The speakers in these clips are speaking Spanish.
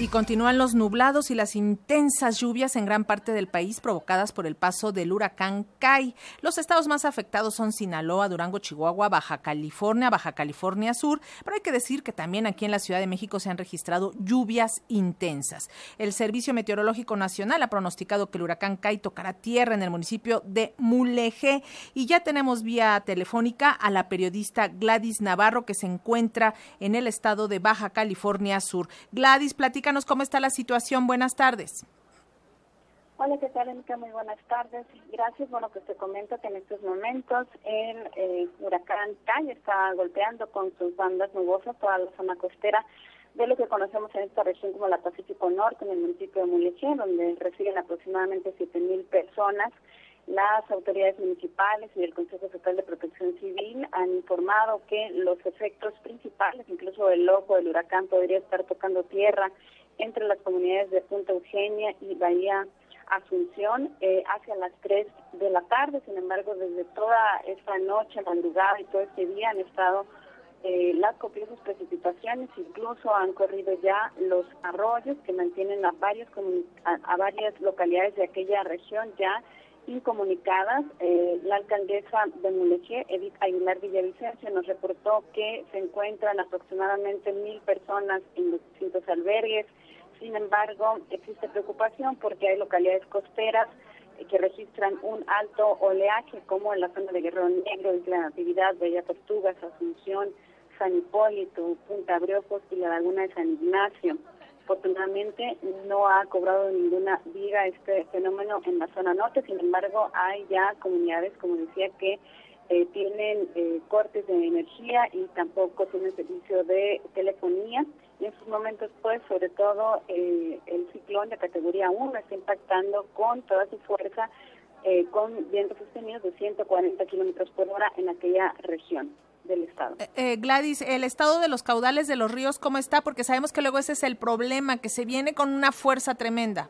Y continúan los nublados y las intensas lluvias en gran parte del país provocadas por el paso del huracán Kai. Los estados más afectados son Sinaloa, Durango, Chihuahua, Baja California, Baja California Sur, pero hay que decir que también aquí en la Ciudad de México se han registrado lluvias intensas. El Servicio Meteorológico Nacional ha pronosticado que el huracán Kai tocará tierra en el municipio de Mulegé y ya tenemos vía telefónica a la periodista Gladys Navarro que se encuentra en el estado de Baja California Sur. Gladys, platica cómo está la situación. Buenas tardes. Hola, ¿qué tal, Erika? Muy buenas tardes. Gracias. Bueno, que te comento que en estos momentos el eh, huracán Tai está golpeando con sus bandas nubosas toda la zona costera de lo que conocemos en esta región como la Pacífico Norte, en el municipio de Mulegé, donde residen aproximadamente 7.000 personas. Las autoridades municipales y el Consejo Estatal de Protección Civil han informado que los efectos principales, incluso el ojo del huracán, podría estar tocando tierra entre las comunidades de Punta Eugenia y Bahía Asunción eh, hacia las 3 de la tarde. Sin embargo, desde toda esta noche, madrugada y todo este día han estado eh, las copiosas precipitaciones, incluso han corrido ya los arroyos que mantienen a, varios a varias localidades de aquella región ya incomunicadas. Eh, la alcaldesa de Mulegé, Edith Aguilar Villavicencio, nos reportó que se encuentran aproximadamente mil personas en los distintos albergues. Sin embargo, existe preocupación porque hay localidades costeras que registran un alto oleaje, como en la zona de Guerrero Negro, Isla Natividad, Bella Tortugas, Asunción, San Hipólito, Punta Briojos y la Laguna de San Ignacio. Afortunadamente no ha cobrado ninguna viga este fenómeno en la zona norte, sin embargo hay ya comunidades, como decía, que eh, tienen eh, cortes de energía y tampoco tienen servicio de telefonía. Momentos, pues, sobre todo eh, el ciclón de categoría 1 está impactando con toda su fuerza, con vientos sostenidos de 140 kilómetros por hora en aquella región del Estado. Eh, eh, Gladys, ¿el estado de los caudales de los ríos cómo está? Porque sabemos que luego ese es el problema, que se viene con una fuerza tremenda.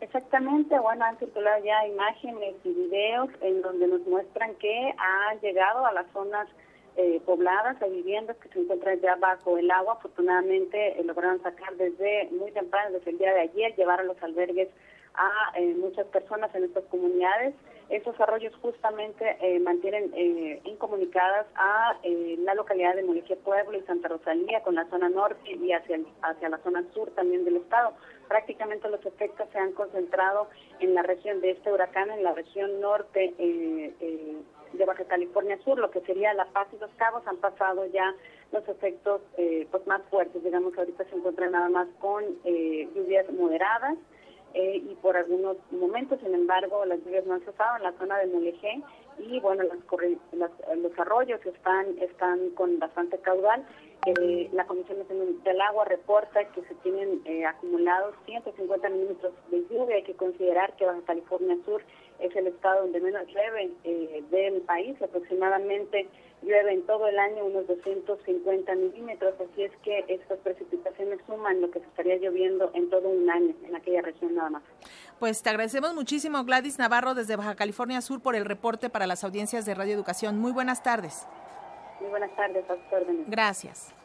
Exactamente, bueno, han circulado ya imágenes y videos en donde nos muestran que ha llegado a las zonas eh, pobladas, a viviendas que se encuentran ya bajo el agua. Afortunadamente lograron sacar desde muy temprano, desde el día de ayer, llevar a los albergues a muchas personas en estas comunidades. Esos arroyos justamente eh, mantienen eh, incomunicadas a eh, la localidad de Mulegé Pueblo y Santa Rosalía con la zona norte y hacia, hacia la zona sur también del estado. Prácticamente los efectos se han concentrado en la región de este huracán, en la región norte de Baja California Sur, lo que sería La Paz y Los Cabos, han pasado ya los efectos pues más fuertes. Digamos que ahorita se encuentran nada más con lluvias moderadas eh, y por algunos momentos, sin embargo, las lluvias no han cesado en la zona de Mulegé y bueno, las, los arroyos están, están con bastante caudal. Eh, la Comisión Nacional del Agua reporta que se tienen eh, acumulados 150 milímetros de lluvia. Hay que considerar que Baja California Sur es el estado donde menos llueve del país, aproximadamente llueve en todo el año unos 250 milímetros, así es que estas precipitaciones suman lo que se estaría lloviendo en todo un año en aquella región nada más. Pues te agradecemos muchísimo, Gladys Navarro, desde Baja California Sur, por el reporte para las audiencias de Radio Educación. Muy buenas tardes. Muy buenas tardes, a Gracias.